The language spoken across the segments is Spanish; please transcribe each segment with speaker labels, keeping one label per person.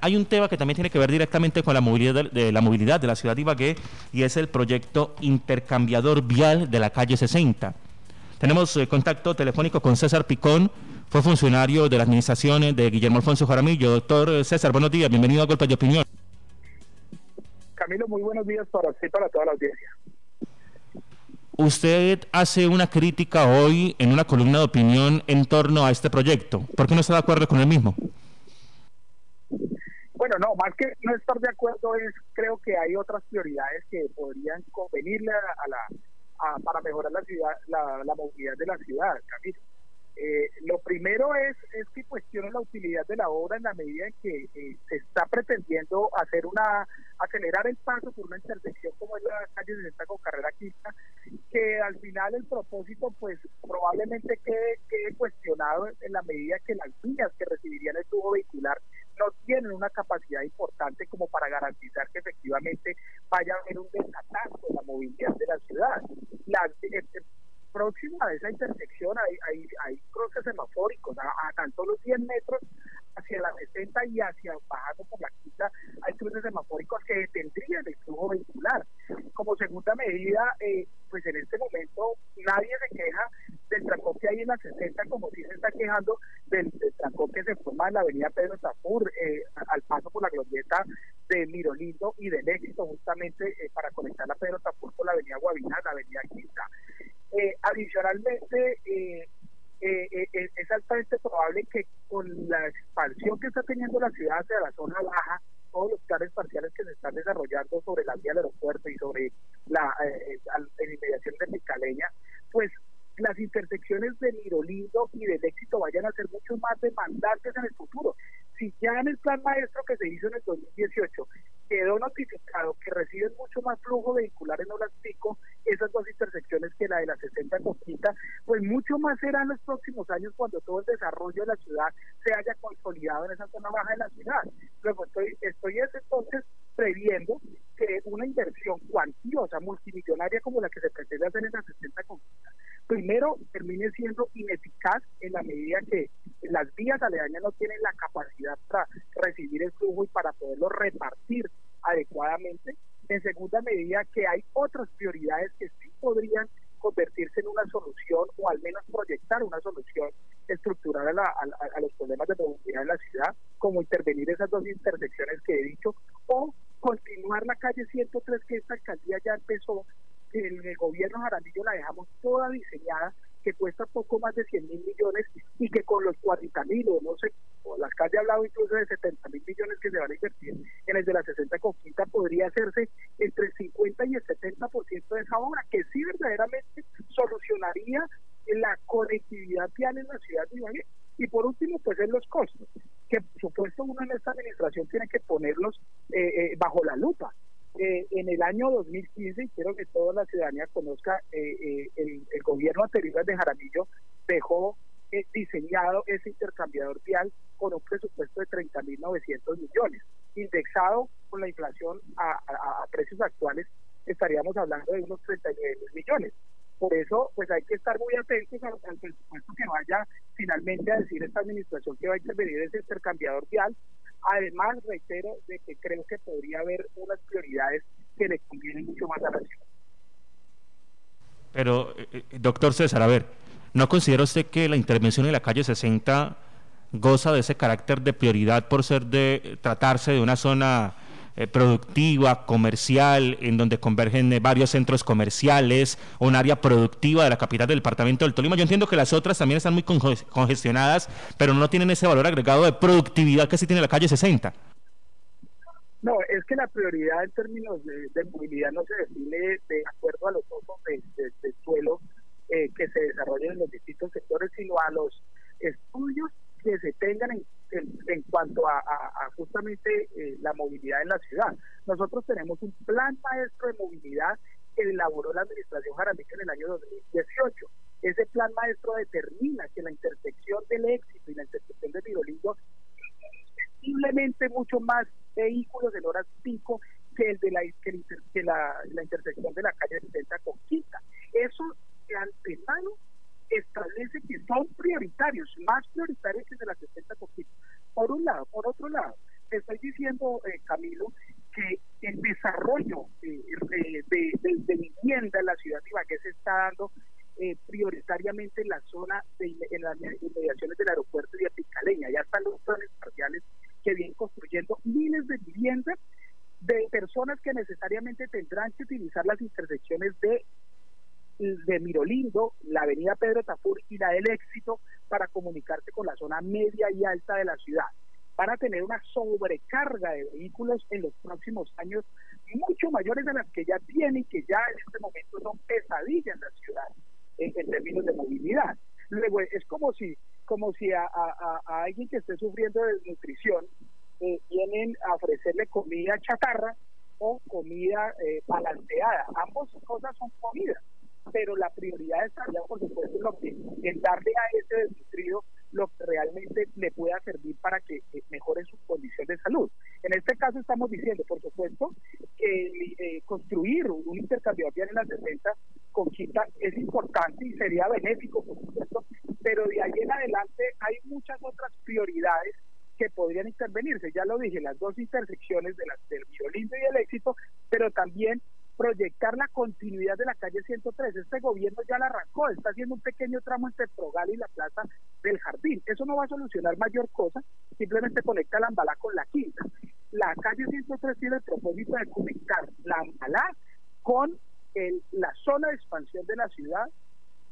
Speaker 1: hay un tema que también tiene que ver directamente con la movilidad de, la movilidad de la ciudad de Ibagué y es el proyecto intercambiador vial de la calle 60. Tenemos eh, contacto telefónico con César Picón, fue funcionario de la administración de Guillermo Alfonso Jaramillo. Doctor César, buenos días, bienvenido a Golpe de Opinión.
Speaker 2: Camilo, muy buenos días para usted y para toda la audiencia.
Speaker 1: Usted hace una crítica hoy en una columna de opinión en torno a este proyecto. ¿Por qué no está de acuerdo con el mismo?
Speaker 2: Bueno, no, más que no estar de acuerdo es, creo que hay otras prioridades que podrían convenirle a, la, para mejorar la ciudad, la, movilidad de la ciudad, Camilo. Eh, lo primero es, es que cuestiono la utilidad de la obra en la medida en que eh, se está pretendiendo hacer una acelerar el paso por una intersección como es la calle 60 con carrera quinta, que al final el propósito pues probablemente quede, quede cuestionado en la medida que las vías que recibirían el tubo vehicular no tienen una capacidad importante como para garantizar que efectivamente vaya a haber un desatazo en la movilidad de la ciudad. Las, eh, próximo a esa intersección hay, hay, hay cruces semafóricos, a, tanto los 10 metros hacia la 60 y hacia bajando por la quinta hay cruces semafóricos que detendrían el flujo vehicular. Como segunda medida, eh, pues en este momento nadie se queja del trancón que hay en la 60 como si se está quejando del, trancón que se forma en la avenida Pedro Tafur eh, al paso por la glorieta de Mirolindo y del éxito justamente eh, para conectar la Pedro Tafur con la avenida Guaviná, la avenida Quinta. Eh, adicionalmente, eh, eh, es altamente probable que con la expansión que está teniendo la ciudad hacia la zona baja, todos los planes parciales que se están desarrollando sobre la vía del aeropuerto y sobre la inmediación de Micaleña, pues las intersecciones de Mirolindo y del éxito vayan a ser mucho más demandantes en el futuro. Si ya en el plan maestro que se hizo en el 2018 quedó notificado que reciben mucho más flujo vehicular en horas pico esas dos intersecciones que la de la 60 Coquita, pues mucho más será en los próximos años cuando todo el desarrollo de la ciudad se haya consolidado en esa zona baja de la ciudad. Luego estoy, estoy entonces previendo que una inversión cuantiosa, multimillonaria como la que se pretende hacer en la 60 Coquita, primero termine siendo ineficaz en la medida que las vías aledañas no tienen la capacidad para recibir el flujo y para poderlo repartir adecuadamente. En segunda medida, que hay otras prioridades que sí podrían convertirse en una solución o al menos proyectar una solución estructural a, a, los problemas de movilidad en la ciudad, como intervenir esas dos intersecciones que he dicho, o continuar la calle 103 que esta alcaldía ya empezó en el gobierno Jaramillo la dejamos toda diseñada, que cuesta poco más de 100 mil millones y que con los 40 mil o no sé, o las calles hablado incluso de 70 mil millones que se van a invertir en el de la 60 con quinta, podría hacerse entre el 50 y el 70% de esa obra, que sí verdaderamente solucionaría la conectividad vial en la ciudad de Ibagué. Y por último, pues es los costos, que por supuesto uno en esta administración tiene que ponerlos eh, eh, bajo la lupa. Eh, en el año 2015, y quiero que toda la ciudadanía conozca, eh, eh, el, gobierno anterior de Jaramillo dejó diseñado ese intercambiador vial con un presupuesto de 30.900 millones, indexado con la inflación a, precios actuales, estaríamos hablando de unos 39 millones. Por eso, pues hay que estar muy atentos al, al, presupuesto que vaya finalmente a decir esta administración que va a intervenir ese intercambiador vial, Además, reitero de que creo que podría haber unas prioridades que le convienen mucho más a la ciudad.
Speaker 1: Pero, eh, eh, doctor César, a ver, ¿no considera usted que la intervención en la calle 60 goza de ese carácter de prioridad por ser de tratarse de una zona eh, productiva, comercial, en donde convergen eh, varios centros comerciales, un área productiva de la capital del departamento del Tolima. Yo entiendo que las otras también están muy congestionadas, pero no tienen ese valor agregado de productividad que sí tiene la calle 60.
Speaker 2: No, es que la prioridad en términos de, movilidad no se define de acuerdo a los usos de, suelo eh, que se desarrollen en los distintos sectores, sino a los estudios que se tengan en en, cuanto a, justamente eh, la movilidad en la ciudad. Nosotros tenemos un plan maestro de movilidad que elaboró la administración Jaramillo en el año 2018. Ese plan maestro determina que la intersección del éxito y la intersección de Mirolindo posiblemente mucho más vehículos en horas pico que el de la que, la, la, intersección de la calle 70 con Quinta. Eso de antemano establece que son prioritarios, más prioritarios que de la 60 Por un lado, por otro lado, estoy eh, Camilo, que el desarrollo eh, de, vivienda en la ciudad de Ibagué se está dando eh, prioritariamente en la zona, de, en las inmediaciones del aeropuerto de Apicaleña. Ya están los planes parciales que vienen construyendo miles de viviendas de personas que necesariamente tendrán que utilizar las intersecciones de de Mirolindo, la avenida Pedro Tafur y la del Éxito para comunicarse con la zona media y alta de la ciudad. Van a tener una sobrecarga de vehículos en los próximos años mucho mayores de las que ya tienen, que ya en este momento son pesadillas en la ciudad en, términos de movilidad. Luego es como si, como si a, alguien que esté sufriendo de desnutrición eh, vienen a ofrecerle comida chatarra o comida eh, balanceada. Ambas cosas son comidas pero la prioridad estaría, por supuesto, lo que, en darle a ese desnutrido lo que realmente le pueda servir para que, mejore su condición de salud. En este caso estamos diciendo, por supuesto, que eh, construir un intercambio en las defensas con Quita es importante y sería benéfico, por supuesto, pero de ahí en adelante hay muchas otras prioridades que podrían intervenirse. Ya lo dije, las dos intersecciones de las, del violín y el éxito, pero también proyectar la continuidad de la calle 103. Este gobierno ya la arrancó, está haciendo un pequeño tramo entre Progal y la Plaza Eso no va a solucionar mayor cosa, simplemente conecta la Ambalá con la Quinta. La calle 103 tiene el propósito de conectar la Ambalá con la zona de expansión de la ciudad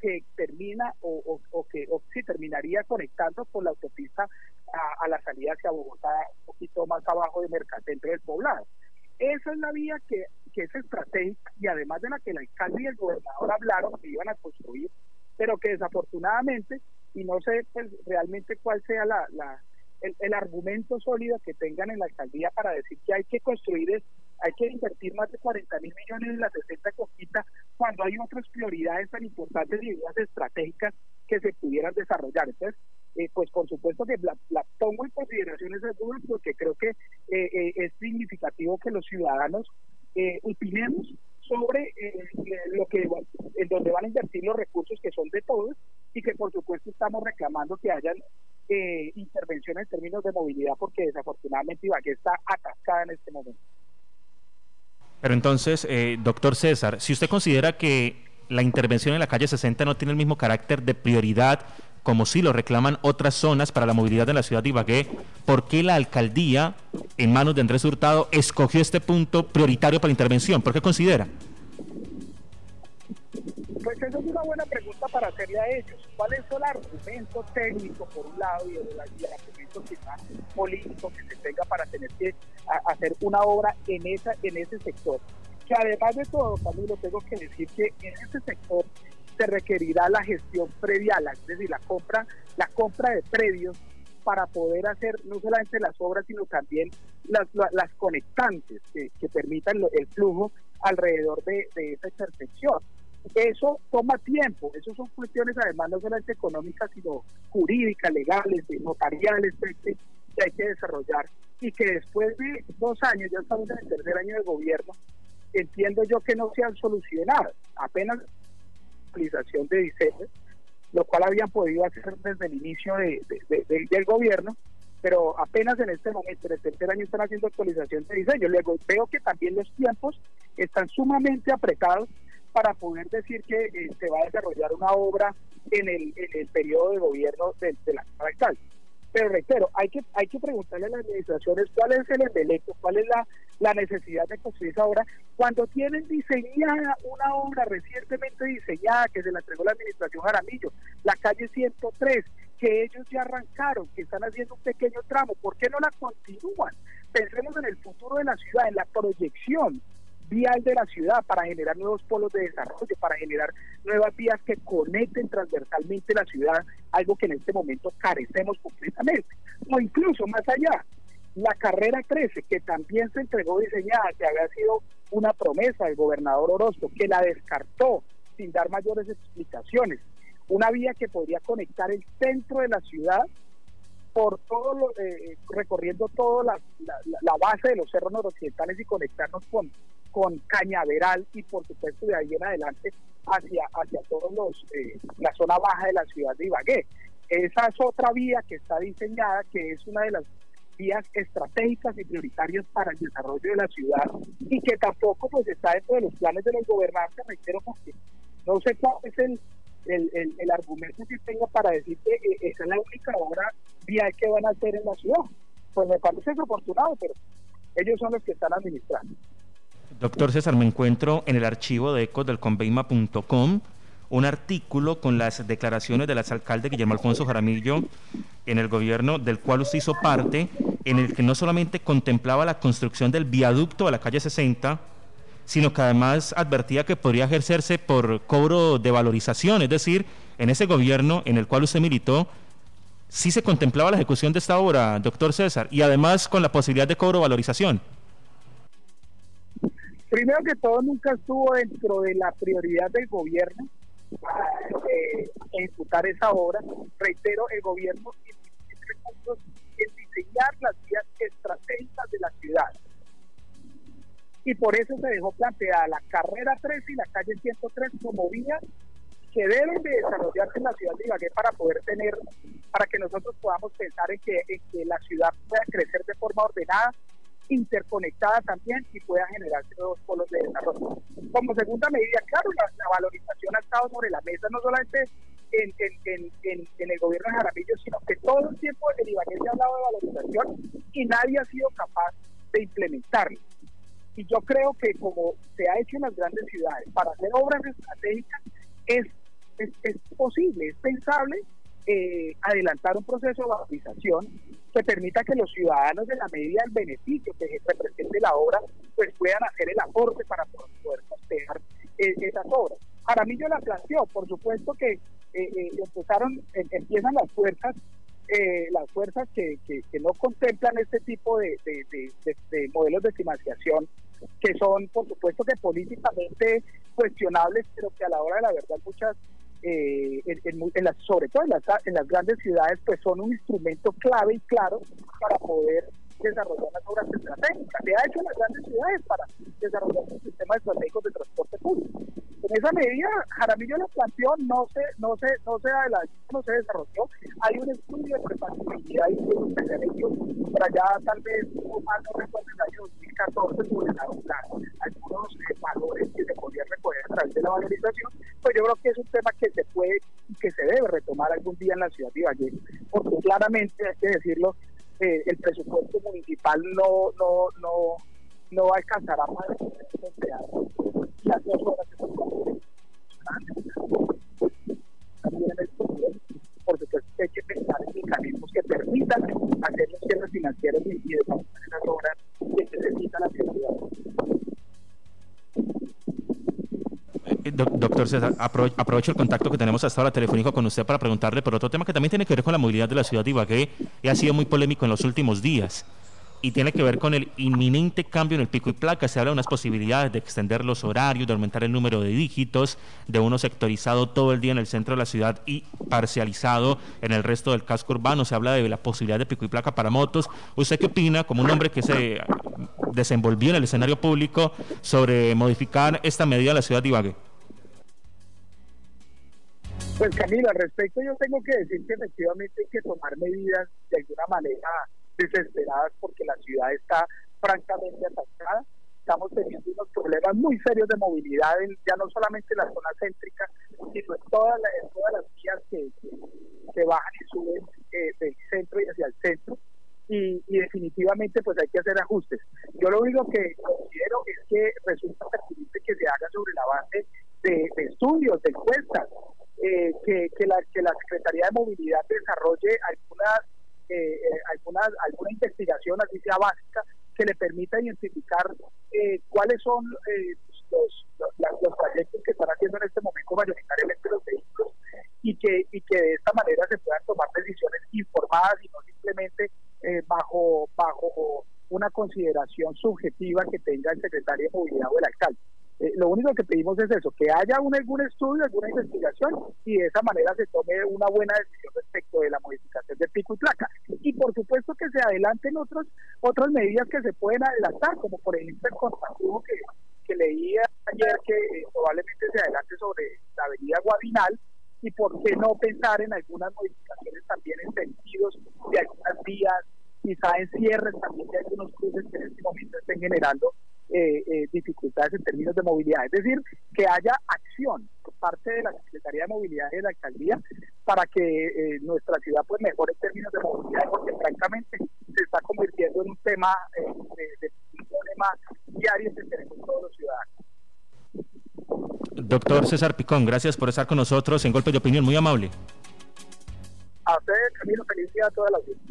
Speaker 2: que termina o, que o, terminaría conectando con la autopista a, la salida hacia Bogotá, un poquito más abajo de Mercadcentro del Poblado. Esa es la vía que que es estratégica y además de la que el alcalde y el gobernador hablaron que iban a construir, pero que desafortunadamente, y no sé pues, realmente cuál sea la, la el, argumento sólido que tengan en la alcaldía para decir que hay que construir, hay que invertir más de 40 mil millones en la 60 coquita cuando hay otras prioridades tan importantes y ideas estratégicas que se pudieran desarrollar. Entonces, eh, pues por supuesto que la, pongo en consideración ese dudas porque creo que eh, eh, es significativo que los ciudadanos opinemos sobre lo que en donde van a invertir los recursos que son de todos y que por supuesto estamos reclamando que hayan eh, intervenciones en términos de movilidad porque desafortunadamente Ibagué está atascada en este momento.
Speaker 1: Pero entonces, eh, doctor César, si usted considera que la intervención en la calle 60 no tiene el mismo carácter de prioridad como si lo reclaman otras zonas para la movilidad de la ciudad de Ibagué, ¿por qué la alcaldía, en manos de Andrés Hurtado, escogió este punto prioritario para la intervención? ¿Por qué considera?
Speaker 2: Esa es una buena pregunta para hacerle a ellos. ¿Cuál es el argumento técnico, por un lado, y el, argumento político que se tenga para tener que hacer una obra en, esa, en ese sector? Que además de todo, Camilo, tengo que decir que en ese sector se requerirá la gestión previa, es decir, la compra, la compra de predios para poder hacer no solamente las obras, sino también las, las conectantes que, permitan el flujo alrededor de, esa intersección. Eso toma tiempo, eso son cuestiones además no solamente económicas, sino jurídicas, legales, notariales, que hay que desarrollar y que después de dos años, ya estamos en el tercer año de gobierno, entiendo yo que no se han solucionado. Apenas de diseño, lo cual habían podido hacer desde el inicio de, del gobierno, pero apenas en este momento, en el tercer año, están haciendo actualización de diseño. Luego veo que también los tiempos están sumamente apretados para poder decir que eh, se va a desarrollar una obra en el, periodo de gobierno de, la alcalde. Pero reitero, hay que, hay que preguntarle a las administraciones cuál es el embeleco, cuál es la, la necesidad de construir esa obra, cuando tienen diseñada una obra recientemente diseñada que se la entregó la administración Jaramillo, la calle 103, que ellos ya arrancaron, que están haciendo un pequeño tramo, ¿por qué no la continúan? Pensemos en el futuro de la ciudad, en la proyección vial de la ciudad para generar nuevos polos de desarrollo, para generar nuevas vías que conecten transversalmente la ciudad, algo que en este momento carecemos completamente. O incluso más allá, la carrera 13, que también se entregó diseñada, que había sido una promesa del gobernador Orozco, que la descartó sin dar mayores explicaciones. Una vía que podría conectar el centro de la ciudad por todo lo, eh, recorriendo toda la, base de los cerros noroccidentales y conectarnos con, con Cañaveral y por supuesto de ahí en adelante hacia, hacia todos los eh, la zona baja de la ciudad de Ibagué. Esa es otra vía que está diseñada, que es una de las vías estratégicas y prioritarias para el desarrollo de la ciudad y que tampoco pues está dentro de los planes de los gobernantes, reitero, porque no sé cuál es el, el, el, argumento que tenga para decir que eh, esa es la única obra vía que van a hacer en la ciudad. Pues me parece desafortunado, pero ellos son los que están administrando.
Speaker 1: Doctor César, me encuentro en el archivo de ecos del conveima.com un artículo con las declaraciones del exalcalde Guillermo Alfonso Jaramillo en el gobierno del cual usted hizo parte, en el que no solamente contemplaba la construcción del viaducto a la calle 60, sino que además advertía que podría ejercerse por cobro de valorización, es decir, en ese gobierno en el cual usted militó, sí se contemplaba la ejecución de esta obra, doctor César, y además con la posibilidad de cobro valorización.
Speaker 2: Primero que todo, nunca estuvo dentro de la prioridad del gobierno eh, ejecutar esa obra. Reitero, el gobierno tiene recursos en diseñar las vías estratégicas de la ciudad. Y por eso se dejó planteada la carrera 3 y la calle 103 como vías que deben de desarrollarse en la ciudad de Ibagué para poder tener, para que nosotros podamos pensar en que, en que la ciudad pueda crecer de forma ordenada interconectada también y pueda generarse nuevos polos de desarrollo. Como segunda medida, claro, la, valorización ha estado sobre la mesa, no solamente en, en, en, en, el gobierno de Jaramillo, sino que todo el tiempo el Ibagué se ha hablado de valorización y nadie ha sido capaz de implementarlo. Y yo creo que como se ha hecho en las grandes ciudades, para hacer obras estratégicas es, es, es posible, es pensable eh, adelantar un proceso de valorización que permita que los ciudadanos de la medida del beneficio que represente la obra pues puedan hacer el aporte para poder costear eh, esas obras. Yo la planteó, por supuesto que eh, eh empezaron, em, empiezan las fuerzas las fuerzas que, que, no contemplan este tipo de, de, modelos de financiación que son por supuesto que políticamente cuestionables pero que a la hora de la verdad muchas eh, en, las, sobre todo en las, en las grandes ciudades, pues son un instrumento clave y claro para poder desarrollar las obras estratégicas. Se ha hecho en las grandes ciudades para desarrollar un sistema estratégico de transporte público. En esa medida, Jaramillo la planteó, no se, no se, no se adelantó, no se desarrolló. Hay un estudio de prefactibilidad y que se ha hecho para allá tal vez un más no recuerdo el año 2014 sobre la, algunos eh, valores que se valorización, pues yo creo que es un tema que se puede y que se debe retomar algún día en la ciudad de Valle, porque claramente hay que decirlo, eh, el presupuesto municipal no no no no alcanzará más las dos horas que por supuesto hay que pensar en mecanismos que permitan hacer los cierres financieros y de
Speaker 1: doctor César, aprovecho el contacto que tenemos hasta ahora telefónico con usted para preguntarle por otro tema que también tiene que ver con la movilidad de la ciudad de Ibagué y ha sido muy polémico en los últimos días y tiene que ver con el inminente cambio en el pico y placa. Se habla de unas posibilidades de extender los horarios, de aumentar el número de dígitos, de uno sectorizado todo el día en el centro de la ciudad y parcializado en el resto del casco urbano. Se habla de la posibilidad de pico y placa para motos. ¿Usted qué opina, como un hombre que se desenvolvió en el escenario público, sobre modificar esta medida de la ciudad de Ibagué?
Speaker 2: Pues Camila, al respecto yo tengo que decir que efectivamente hay que tomar medidas de alguna manera desesperadas porque la ciudad está francamente atacada. Estamos teniendo unos problemas muy serios de movilidad, ya no solamente en la zona céntrica, sino en todas, todas las vías que, que, bajan y suben eh, del centro y hacia el centro. Y, y, definitivamente pues hay que hacer ajustes. Yo lo único que considero es que resulta pertinente que se haga sobre la base de, de estudios, de encuestas, eh, que, la, Secretaría de Movilidad desarrolle algunas, eh, eh, algunas, alguna investigación, así sea básica, que le permita identificar cuáles son los, los, trayectos que están haciendo en este momento mayoritariamente los vehículos y que, y que de esta manera se puedan tomar decisiones informadas y no simplemente bajo, bajo una consideración subjetiva que tenga el secretario de Movilidad o el alcalde. Eh, lo único que pedimos es eso, que haya algún estudio, alguna investigación y de esa manera se tome una buena decisión respecto de la modificación del pico y placa. Y por supuesto que se adelanten otros, otras medidas que se pueden adelantar, como por ejemplo el contratubo que, que leí ayer que eh, probablemente se adelante sobre la avenida Guadinal y por qué no pensar en algunas modificaciones también en sentidos de algunas vías quizá en cierres también de algunos cruces que en este momento estén generando eh, eh, dificultades en términos de movilidad. Es decir, que haya acción por parte de la Secretaría de Movilidad y de la Alcaldía para que eh, nuestra ciudad pues mejore en términos de movilidad, porque francamente se está convirtiendo en un tema, de, un problema diario que tenemos todos los ciudadanos.
Speaker 1: Doctor César Picón, gracias por estar con nosotros en Golpe de Opinión, muy amable.
Speaker 2: A ustedes, Camilo, felicidades a toda la audiencia.